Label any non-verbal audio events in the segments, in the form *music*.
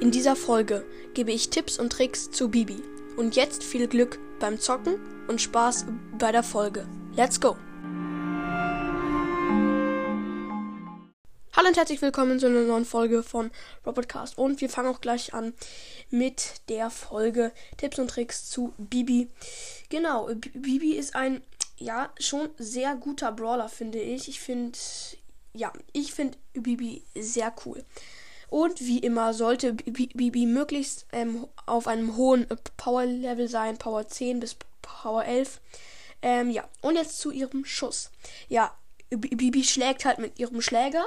In dieser Folge gebe ich Tipps und Tricks zu Bibi. Und jetzt viel Glück beim Zocken und Spaß bei der Folge. Let's go! Hallo und herzlich willkommen zu einer neuen Folge von Robotcast. Und wir fangen auch gleich an mit der Folge Tipps und Tricks zu Bibi. Genau, Bibi ist ein, ja, schon sehr guter Brawler, finde ich. Ich finde, ja, ich finde Bibi sehr cool. Und wie immer sollte Bibi möglichst ähm, auf einem hohen Power-Level sein, Power 10 bis Power 11. Ähm, ja, und jetzt zu ihrem Schuss. Ja, Bibi schlägt halt mit ihrem Schläger.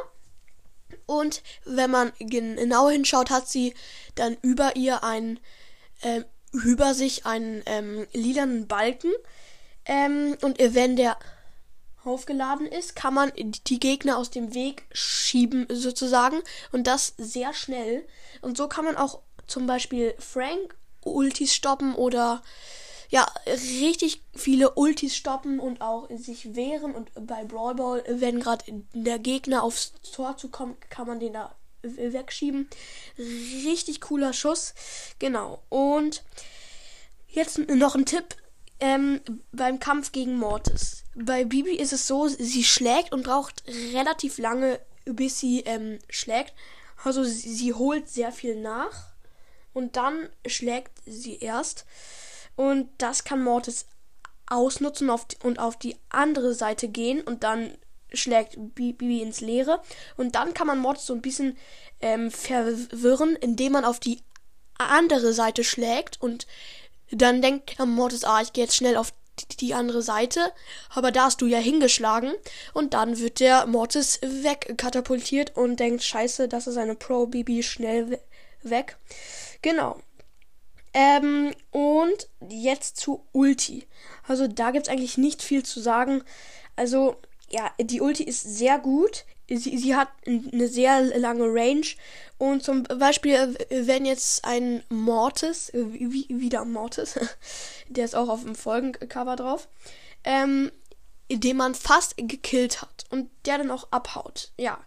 Und wenn man genau hinschaut, hat sie dann über ihr einen, ähm, über sich einen ähm, lilanen Balken. Ähm, und wenn der aufgeladen ist, kann man die Gegner aus dem Weg schieben sozusagen und das sehr schnell. Und so kann man auch zum Beispiel Frank Ultis stoppen oder ja, richtig viele Ultis stoppen und auch sich wehren. Und bei Brawl Ball, wenn gerade der Gegner aufs Tor zu kommen, kann man den da wegschieben. Richtig cooler Schuss. Genau. Und jetzt noch ein Tipp ähm, beim Kampf gegen Mortis. Bei Bibi ist es so, sie schlägt und braucht relativ lange, bis sie ähm, schlägt. Also sie, sie holt sehr viel nach und dann schlägt sie erst. Und das kann Mortis ausnutzen auf die, und auf die andere Seite gehen und dann schlägt Bibi ins Leere. Und dann kann man Mortis so ein bisschen ähm, verwirren, indem man auf die andere Seite schlägt und dann denkt der Mortis, ah, ich gehe jetzt schnell auf die andere Seite, aber da hast du ja hingeschlagen und dann wird der Mortis wegkatapultiert und denkt, scheiße, das ist eine Pro-Bibi, schnell weg. Genau. Ähm, und jetzt zu Ulti. Also da gibt es eigentlich nicht viel zu sagen. Also, ja, die Ulti ist sehr gut sie, sie hat eine sehr lange Range. Und zum Beispiel, wenn jetzt ein Mortis, wie, wieder Mortis, *laughs* der ist auch auf dem Folgencover drauf, ähm, den man fast gekillt hat und der dann auch abhaut. Ja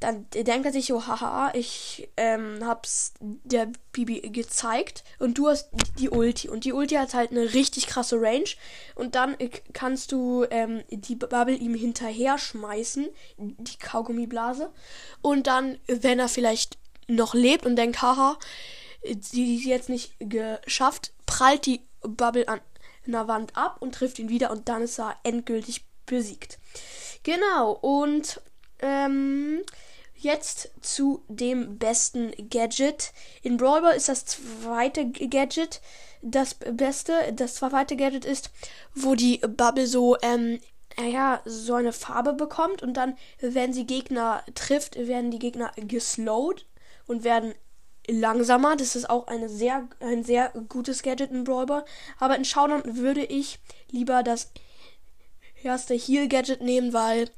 dann denkt er sich so, haha, ich ähm, hab's der Bibi gezeigt und du hast die Ulti. Und die Ulti hat halt eine richtig krasse Range. Und dann kannst du ähm, die Bubble ihm hinterher schmeißen, die Kaugummiblase. Und dann, wenn er vielleicht noch lebt und denkt, haha, sie ist jetzt nicht geschafft, prallt die Bubble an einer Wand ab und trifft ihn wieder und dann ist er endgültig besiegt. Genau, und ähm, Jetzt zu dem besten Gadget. In Brawl Ball ist das zweite Gadget das beste. Das zweite Gadget ist, wo die Bubble so, ähm, ja, so eine Farbe bekommt und dann, wenn sie Gegner trifft, werden die Gegner geslowed und werden langsamer. Das ist auch eine sehr, ein sehr gutes Gadget in Brawl Ball. Aber in Showdown würde ich lieber das erste Heal-Gadget nehmen, weil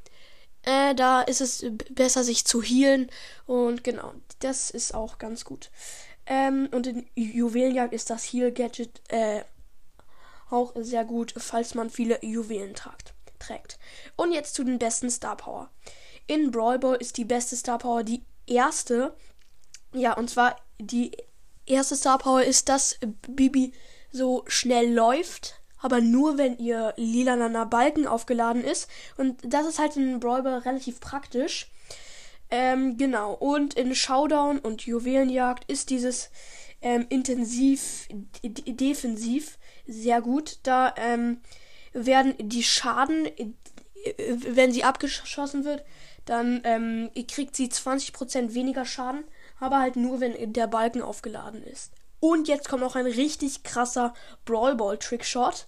äh, da ist es besser, sich zu healen. Und genau, das ist auch ganz gut. Ähm, und in Juwelenjagd ist das Heal-Gadget äh, auch sehr gut, falls man viele Juwelen tragt, trägt. Und jetzt zu den besten Star Power. In Brawl Ball ist die beste Star Power die erste. Ja, und zwar die erste Star Power ist, dass Bibi so schnell läuft aber nur wenn ihr lilaner Balken aufgeladen ist. Und das ist halt in Brawl relativ praktisch. Ähm, genau. Und in Showdown und Juwelenjagd ist dieses ähm, intensiv, defensiv sehr gut. Da ähm, werden die Schaden, äh, wenn sie abgeschossen wird, dann ähm, kriegt sie 20% weniger Schaden, aber halt nur, wenn der Balken aufgeladen ist. Und jetzt kommt noch ein richtig krasser Brawl Ball Trickshot.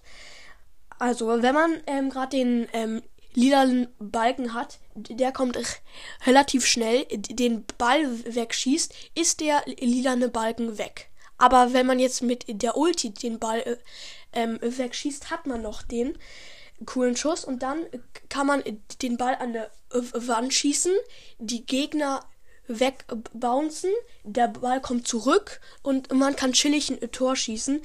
Also, wenn man ähm, gerade den ähm, lilanen Balken hat, der kommt relativ schnell, den Ball wegschießt, ist der lilane Balken weg. Aber wenn man jetzt mit der Ulti den Ball äh, ähm, wegschießt, hat man noch den coolen Schuss und dann kann man den Ball an der Wand schießen, die Gegner wegbouncen, der Ball kommt zurück und man kann chillig ein Tor schießen.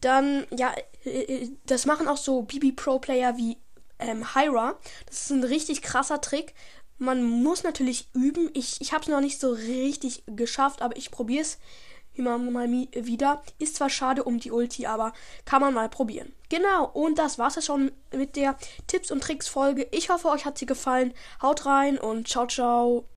Dann, ja, äh, das machen auch so BB Pro Player wie ähm, Hyra. Das ist ein richtig krasser Trick. Man muss natürlich üben. Ich, ich habe es noch nicht so richtig geschafft, aber ich probiere es immer mal wieder. Ist zwar schade um die Ulti, aber kann man mal probieren. Genau, und das war's ja schon mit der Tipps und Tricks Folge. Ich hoffe, euch hat sie gefallen. Haut rein und ciao, ciao.